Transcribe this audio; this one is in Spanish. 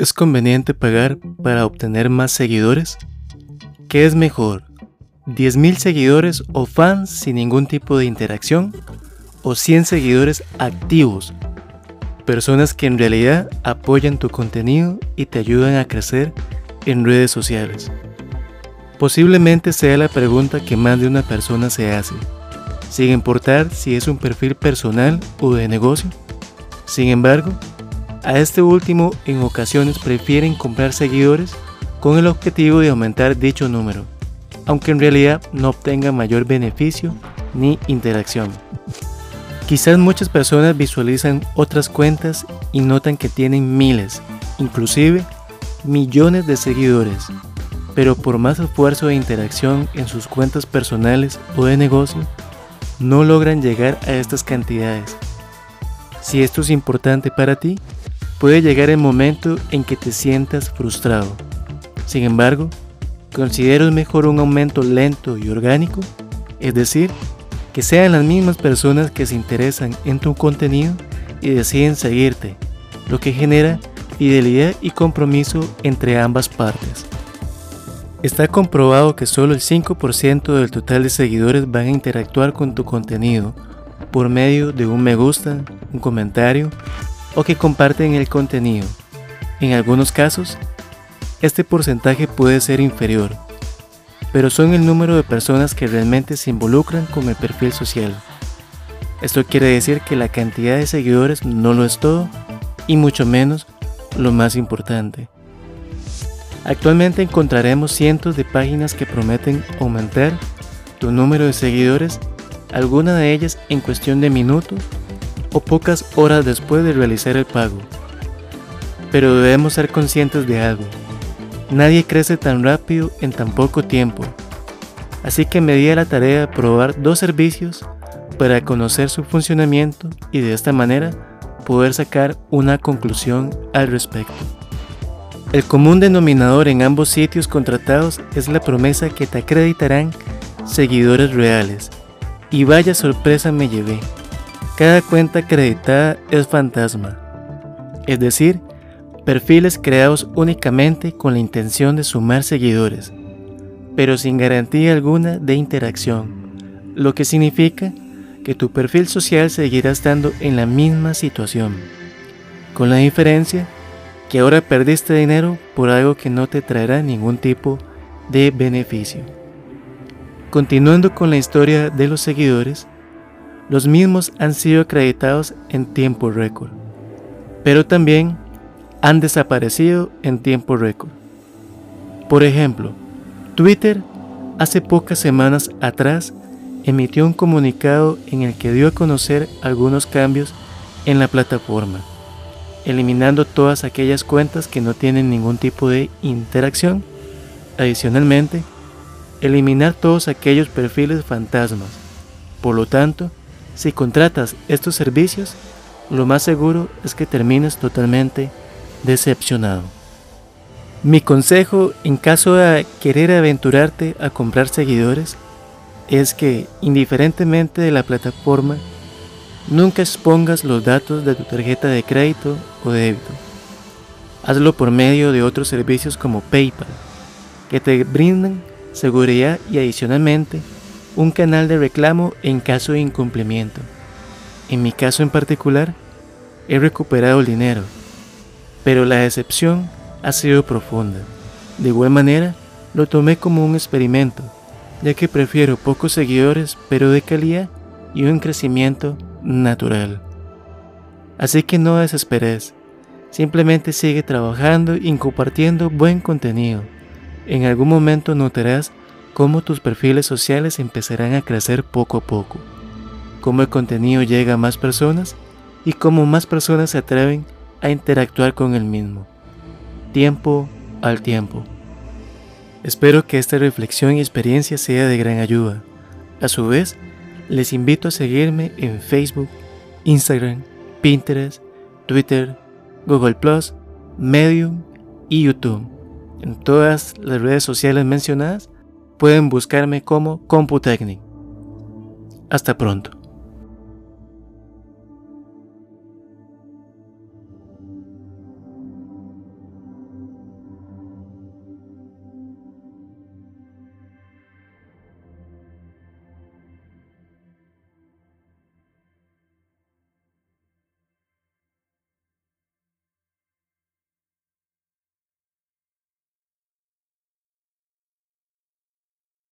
¿Es conveniente pagar para obtener más seguidores? ¿Qué es mejor? ¿10.000 seguidores o fans sin ningún tipo de interacción? ¿O 100 seguidores activos? Personas que en realidad apoyan tu contenido y te ayudan a crecer en redes sociales. Posiblemente sea la pregunta que más de una persona se hace, sin importar si es un perfil personal o de negocio. Sin embargo, a este último en ocasiones prefieren comprar seguidores con el objetivo de aumentar dicho número, aunque en realidad no obtengan mayor beneficio ni interacción. Quizás muchas personas visualizan otras cuentas y notan que tienen miles, inclusive millones de seguidores, pero por más esfuerzo de interacción en sus cuentas personales o de negocio, no logran llegar a estas cantidades. Si esto es importante para ti, puede llegar el momento en que te sientas frustrado. Sin embargo, considero mejor un aumento lento y orgánico, es decir, que sean las mismas personas que se interesan en tu contenido y deciden seguirte, lo que genera fidelidad y compromiso entre ambas partes. Está comprobado que solo el 5% del total de seguidores van a interactuar con tu contenido por medio de un me gusta, un comentario o que comparten el contenido. En algunos casos, este porcentaje puede ser inferior, pero son el número de personas que realmente se involucran con el perfil social. Esto quiere decir que la cantidad de seguidores no lo es todo y mucho menos lo más importante. Actualmente encontraremos cientos de páginas que prometen aumentar tu número de seguidores, algunas de ellas en cuestión de minutos o pocas horas después de realizar el pago. Pero debemos ser conscientes de algo. Nadie crece tan rápido en tan poco tiempo. Así que me di a la tarea de probar dos servicios para conocer su funcionamiento y de esta manera poder sacar una conclusión al respecto. El común denominador en ambos sitios contratados es la promesa que te acreditarán seguidores reales. Y vaya sorpresa me llevé. Cada cuenta acreditada es fantasma, es decir, perfiles creados únicamente con la intención de sumar seguidores, pero sin garantía alguna de interacción, lo que significa que tu perfil social seguirá estando en la misma situación, con la diferencia que ahora perdiste dinero por algo que no te traerá ningún tipo de beneficio. Continuando con la historia de los seguidores, los mismos han sido acreditados en tiempo récord, pero también han desaparecido en tiempo récord. Por ejemplo, Twitter hace pocas semanas atrás emitió un comunicado en el que dio a conocer algunos cambios en la plataforma, eliminando todas aquellas cuentas que no tienen ningún tipo de interacción. Adicionalmente, eliminar todos aquellos perfiles fantasmas. Por lo tanto, si contratas estos servicios, lo más seguro es que termines totalmente decepcionado. Mi consejo en caso de querer aventurarte a comprar seguidores es que, indiferentemente de la plataforma, nunca expongas los datos de tu tarjeta de crédito o débito. Hazlo por medio de otros servicios como PayPal, que te brindan seguridad y adicionalmente un canal de reclamo en caso de incumplimiento. En mi caso en particular, he recuperado el dinero, pero la decepción ha sido profunda. De igual manera, lo tomé como un experimento, ya que prefiero pocos seguidores pero de calidad y un crecimiento natural. Así que no desesperes, simplemente sigue trabajando y compartiendo buen contenido. En algún momento notarás cómo tus perfiles sociales empezarán a crecer poco a poco, cómo el contenido llega a más personas y cómo más personas se atreven a interactuar con el mismo. Tiempo al tiempo. Espero que esta reflexión y experiencia sea de gran ayuda. A su vez, les invito a seguirme en Facebook, Instagram, Pinterest, Twitter, Google ⁇ Medium y YouTube. En todas las redes sociales mencionadas pueden buscarme como Computecnic. Hasta pronto.